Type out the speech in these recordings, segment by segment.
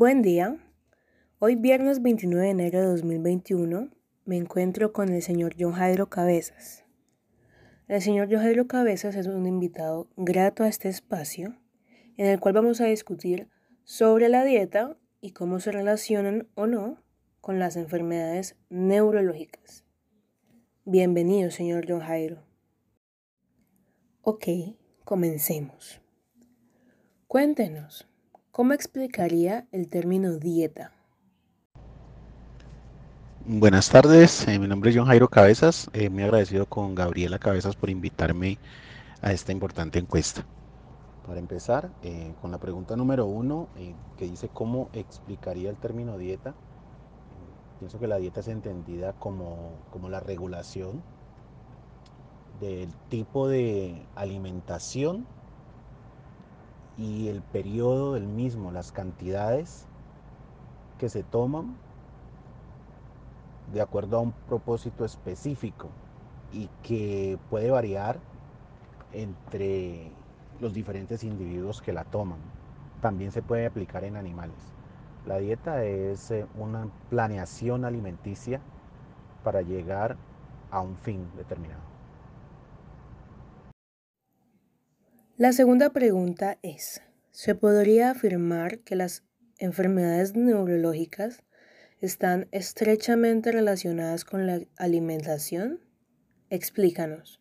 Buen día. Hoy viernes 29 de enero de 2021 me encuentro con el señor John Jairo Cabezas. El señor John Jairo Cabezas es un invitado grato a este espacio en el cual vamos a discutir sobre la dieta y cómo se relacionan o no con las enfermedades neurológicas. Bienvenido, señor John Jairo. Ok, comencemos. Cuéntenos, ¿cómo explicaría el término dieta? Buenas tardes, eh, mi nombre es John Jairo Cabezas, eh, muy agradecido con Gabriela Cabezas por invitarme a esta importante encuesta. Para empezar, eh, con la pregunta número uno, que dice cómo explicaría el término dieta, pienso que la dieta es entendida como, como la regulación del tipo de alimentación y el periodo del mismo, las cantidades que se toman de acuerdo a un propósito específico y que puede variar entre los diferentes individuos que la toman. También se puede aplicar en animales. La dieta es eh, una planeación alimenticia para llegar a un fin determinado. La segunda pregunta es, ¿se podría afirmar que las enfermedades neurológicas están estrechamente relacionadas con la alimentación? Explícanos.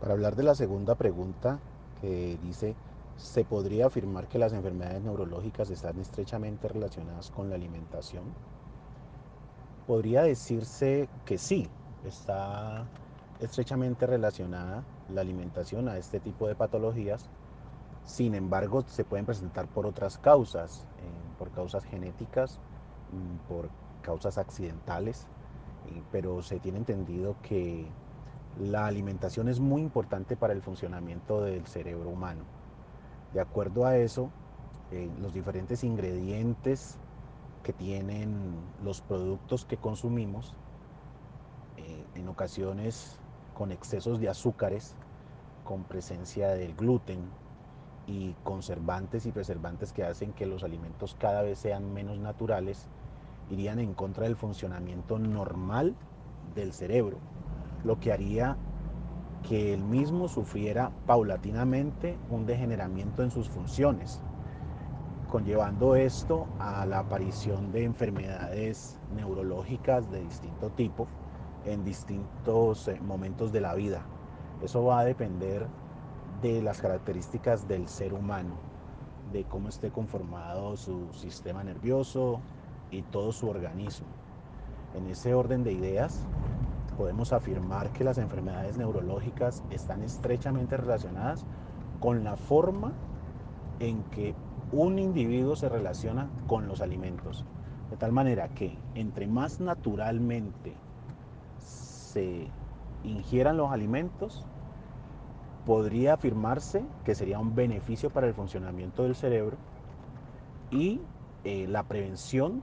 Para hablar de la segunda pregunta que dice, ¿se podría afirmar que las enfermedades neurológicas están estrechamente relacionadas con la alimentación? Podría decirse que sí, está estrechamente relacionada la alimentación a este tipo de patologías. Sin embargo, se pueden presentar por otras causas, eh, por causas genéticas, mm, por causas accidentales, pero se tiene entendido que la alimentación es muy importante para el funcionamiento del cerebro humano. De acuerdo a eso, eh, los diferentes ingredientes que tienen los productos que consumimos, eh, en ocasiones con excesos de azúcares, con presencia del gluten y conservantes y preservantes que hacen que los alimentos cada vez sean menos naturales, irían en contra del funcionamiento normal del cerebro, lo que haría que el mismo sufriera paulatinamente un degeneramiento en sus funciones, conllevando esto a la aparición de enfermedades neurológicas de distinto tipo, en distintos eh, momentos de la vida. Eso va a depender de las características del ser humano, de cómo esté conformado su sistema nervioso y todo su organismo. En ese orden de ideas, podemos afirmar que las enfermedades neurológicas están estrechamente relacionadas con la forma en que un individuo se relaciona con los alimentos. De tal manera que entre más naturalmente se ingieran los alimentos, podría afirmarse que sería un beneficio para el funcionamiento del cerebro y eh, la prevención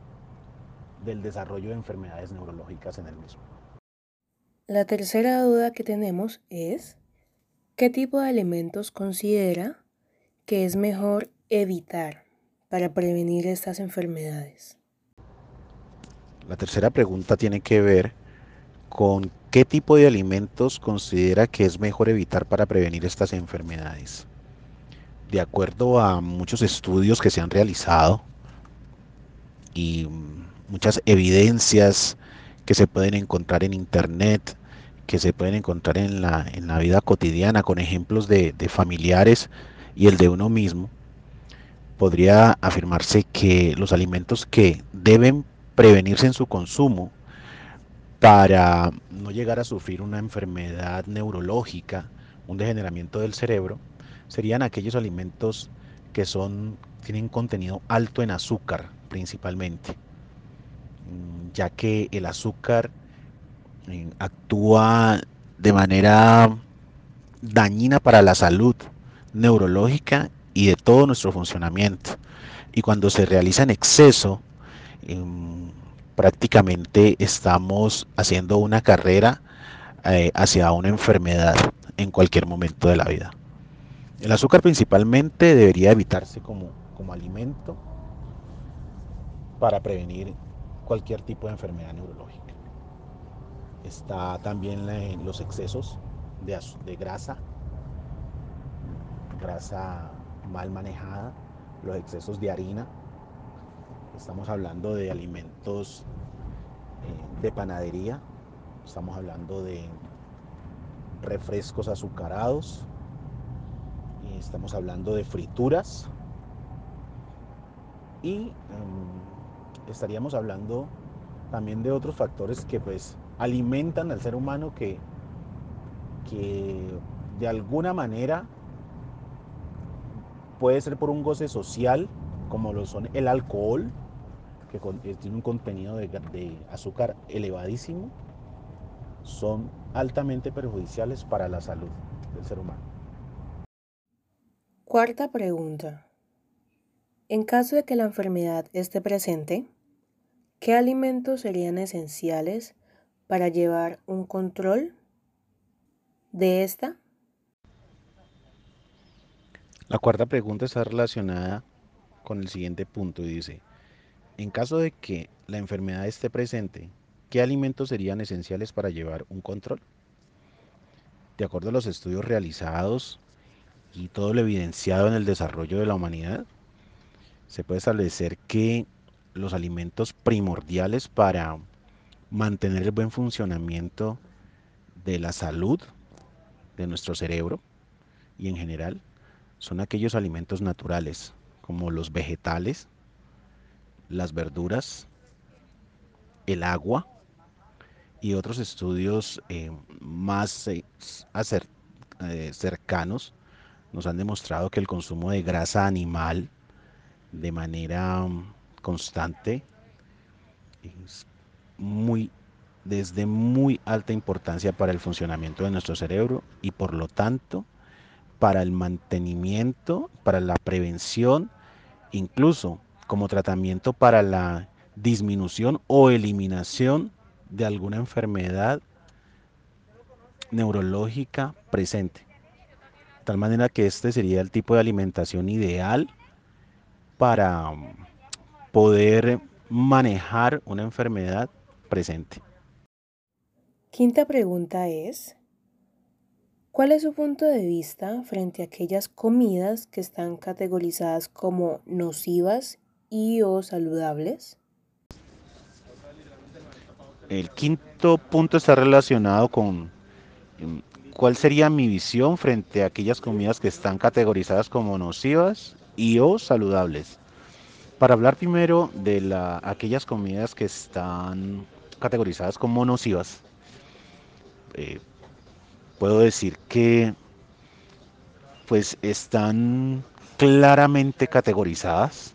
del desarrollo de enfermedades neurológicas en el mismo. La tercera duda que tenemos es, ¿qué tipo de alimentos considera que es mejor evitar para prevenir estas enfermedades? La tercera pregunta tiene que ver con qué tipo de alimentos considera que es mejor evitar para prevenir estas enfermedades. De acuerdo a muchos estudios que se han realizado y muchas evidencias que se pueden encontrar en internet, que se pueden encontrar en la, en la vida cotidiana con ejemplos de, de familiares y el de uno mismo, podría afirmarse que los alimentos que deben prevenirse en su consumo para no llegar a sufrir una enfermedad neurológica, un degeneramiento del cerebro, serían aquellos alimentos que son tienen contenido alto en azúcar principalmente, mm, ya que el azúcar eh, actúa de manera dañina para la salud neurológica y de todo nuestro funcionamiento. Y cuando se realiza en exceso, em, prácticamente estamos haciendo una carrera eh, hacia una enfermedad en cualquier momento de la vida. El azúcar principalmente debería evitarse como, como alimento para prevenir cualquier tipo de enfermedad neurológica. Está también los excesos de, de grasa, grasa mal manejada, los excesos de harina. Estamos hablando de alimentos eh, de panadería, estamos hablando de refrescos azucarados, estamos hablando de frituras. Y em, estaríamos hablando también de otros factores que pues alimentan al ser humano que, que de alguna manera puede ser por un goce social, como lo son el alcohol, que eh, tiene un contenido de, de azúcar elevadísimo, son altamente perjudiciales para la salud del ser humano. Cuarta pregunta. En caso de que la enfermedad esté presente, ¿qué alimentos serían esenciales para llevar un control de esta? La cuarta pregunta está relacionada con el siguiente punto y dice, en caso de que la enfermedad esté presente, ¿qué alimentos serían esenciales para llevar un control? De acuerdo a los estudios realizados y todo lo evidenciado en el desarrollo de la humanidad, se puede establecer que los alimentos primordiales para mantener el buen funcionamiento de la salud de nuestro cerebro y en general son aquellos alimentos naturales como los vegetales, las verduras, el agua y otros estudios eh, más eh, eh, cercanos nos han demostrado que el consumo de grasa animal de manera mm, constante es muy desde muy alta importancia para el funcionamiento de nuestro cerebro y por lo tanto para el mantenimiento, para la prevención, incluso como tratamiento para la disminución o eliminación de alguna enfermedad neurológica presente. De tal manera que este sería el tipo de alimentación ideal para poder manejar una enfermedad presente. Quinta pregunta es, ¿cuál es su punto de vista frente a aquellas comidas que están categorizadas como nocivas y o saludables? El quinto punto está relacionado con em, cuál sería mi visión frente a aquellas comidas que están categorizadas como nocivas y o saludables. Para hablar primero de la, aquellas comidas que están categorizadas como nocivas, eh, puedo decir que pues están claramente categorizadas,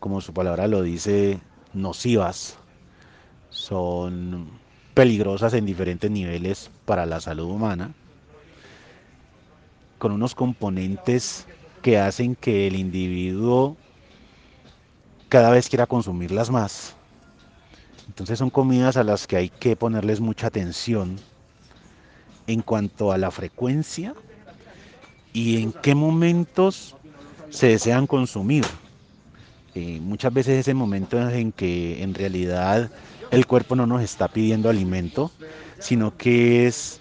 como su palabra lo dice, nocivas, son peligrosas en diferentes niveles para la salud humana, con unos componentes que hacen que el individuo cada vez quiera consumirlas más. Entonces son comidas a las que hay que ponerles mucha atención en cuanto a la frecuencia y en qué momentos se desean consumir. Eh, muchas veces ese momento en que en realidad el cuerpo no nos está pidiendo alimento, sino que es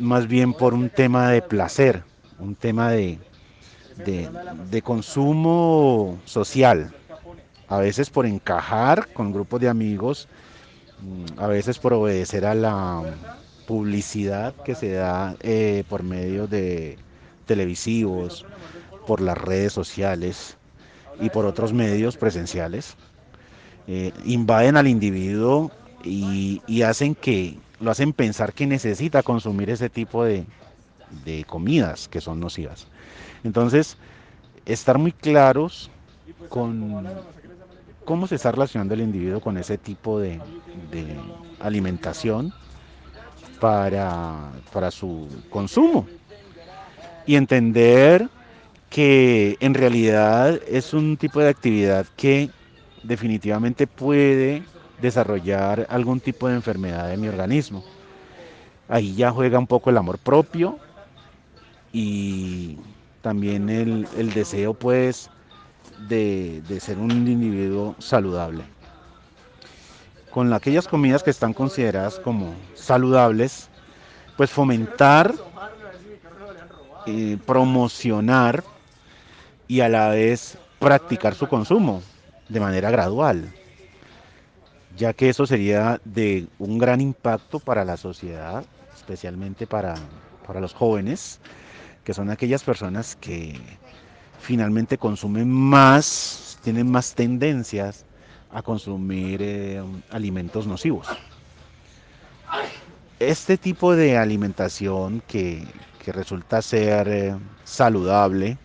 más bien por un tema de placer, un tema de, de, consumo social, a veces por encajar con grupos de amigos, mm, a veces por obedecer a la publicidad que se da eh, por medio de televisivos, por las redes sociales y por otros medios presenciales, eh, invaden al individuo y, y, hacen que lo hacen pensar que necesita consumir ese tipo de, de comidas que son nocivas. Entonces, estar muy claros con cómo se está relacionando el individuo con ese tipo de, alimentación para, para su consumo. Y entender que en realidad es un tipo de actividad que definitivamente puede desarrollar algún tipo de enfermedad de mi organismo. Ahí ya juega un poco el amor propio y también el, deseo pues de, de ser un individuo saludable. Con aquellas comidas que están consideradas como saludables, pues fomentar, eh, promocionar y a la vez practicar su consumo de manera gradual, ya que eso sería de un gran impacto para la sociedad, especialmente para, para los jóvenes, que son aquellas personas que finalmente consumen más, tienen más tendencias a consumir eh, alimentos nocivos. Este tipo de alimentación que, que resulta ser eh, saludable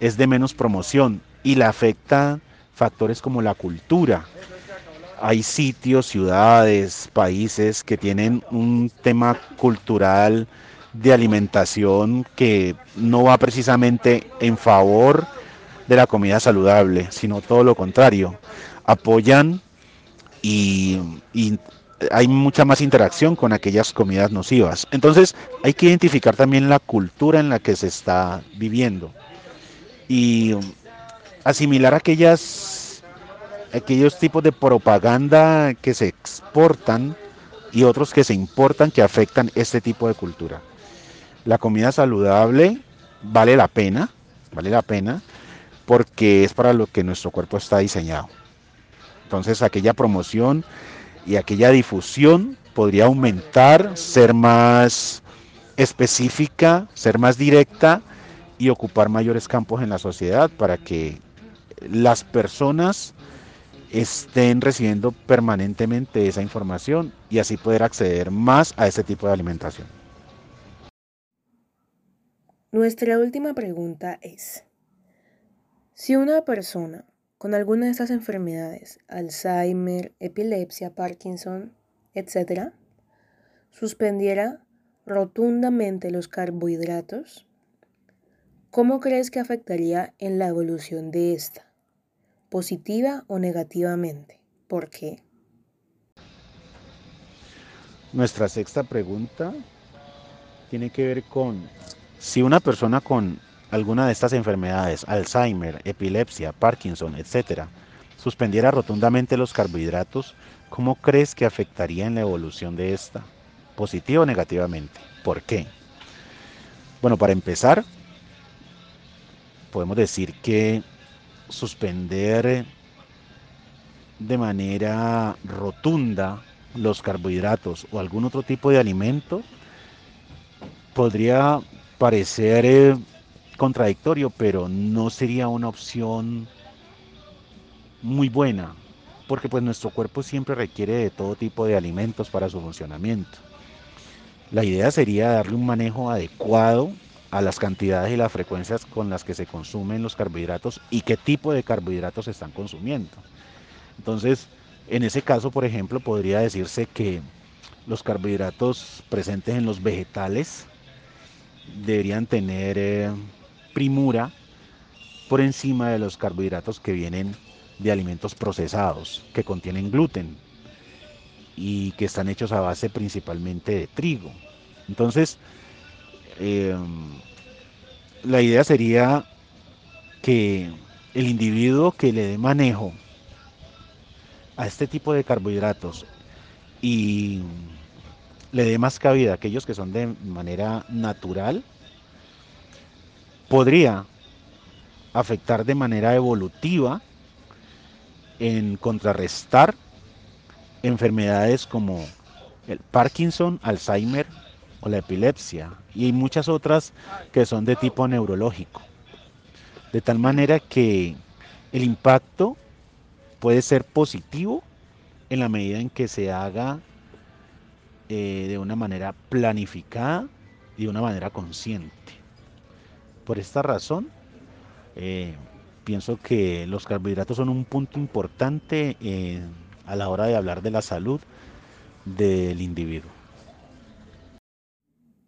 es de menos promoción y le afecta factores como la cultura. Hay sitios, ciudades, países que tienen un tema cultural de alimentación que no va precisamente en favor de la comida saludable, sino todo lo contrario. Apoyan y, hay mucha más interacción con aquellas comidas nocivas. Entonces hay que identificar también la cultura en la que se está viviendo y asimilar aquellas, aquellos tipos de propaganda que se exportan y otros que se importan que afectan este tipo de cultura. La comida saludable vale la pena, vale la pena, porque es para lo que nuestro cuerpo está diseñado. Entonces aquella promoción y aquella difusión podría aumentar, ser más específica, ser más directa y ocupar mayores campos en la sociedad para que las personas estén recibiendo permanentemente esa información y así poder acceder más a ese tipo de alimentación. Nuestra última pregunta es, si una persona con alguna de estas enfermedades, Alzheimer, epilepsia, Parkinson, etc., suspendiera rotundamente los carbohidratos, ¿cómo crees que afectaría en la evolución de esta? ¿Positiva o negativamente? ¿Por qué? Nuestra sexta pregunta tiene que ver con si una persona con alguna de estas enfermedades, Alzheimer, epilepsia, Parkinson, etc., suspendiera rotundamente los carbohidratos, ¿cómo crees que afectaría en la evolución de esta? ¿Positiva o negativamente? ¿Por qué? Bueno, para empezar, podemos decir que suspender de manera rotunda los carbohidratos o algún otro tipo de alimento podría parecer eh, contradictorio, pero no sería una opción muy buena, porque pues nuestro cuerpo siempre requiere de todo tipo de alimentos para su funcionamiento. La idea sería darle un manejo adecuado a las cantidades y las frecuencias con las que se consumen los carbohidratos y qué tipo de carbohidratos están consumiendo. Entonces, en ese caso, por ejemplo, podría decirse que los carbohidratos presentes en los vegetales deberían tener eh, primura por encima de los carbohidratos que vienen de alimentos procesados, que contienen gluten y que están hechos a base principalmente de trigo. Entonces, em, la idea sería que el individuo que le dé manejo a este tipo de carbohidratos y le dé más cabida a aquellos que son de manera natural, podría afectar de manera evolutiva en contrarrestar enfermedades como el Parkinson, Alzheimer o la epilepsia y muchas otras que son de tipo neurológico. De tal manera que el impacto puede ser positivo en la medida en que se haga eh, de una manera planificada y de una manera consciente. Por esta razón, eh, pienso que los carbohidratos son un punto importante eh, a la hora de hablar de la salud del individuo.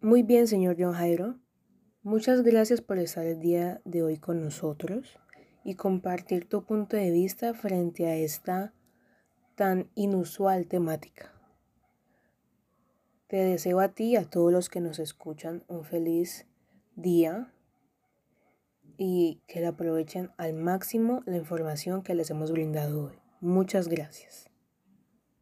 Muy bien, señor John Jairo. Muchas gracias por estar el día de hoy con nosotros y compartir tu punto de vista frente a esta tan inusual temática. Te deseo a ti y a todos los que nos escuchan un feliz día y que aprovechen al máximo la información que les hemos brindado hoy. Muchas gracias.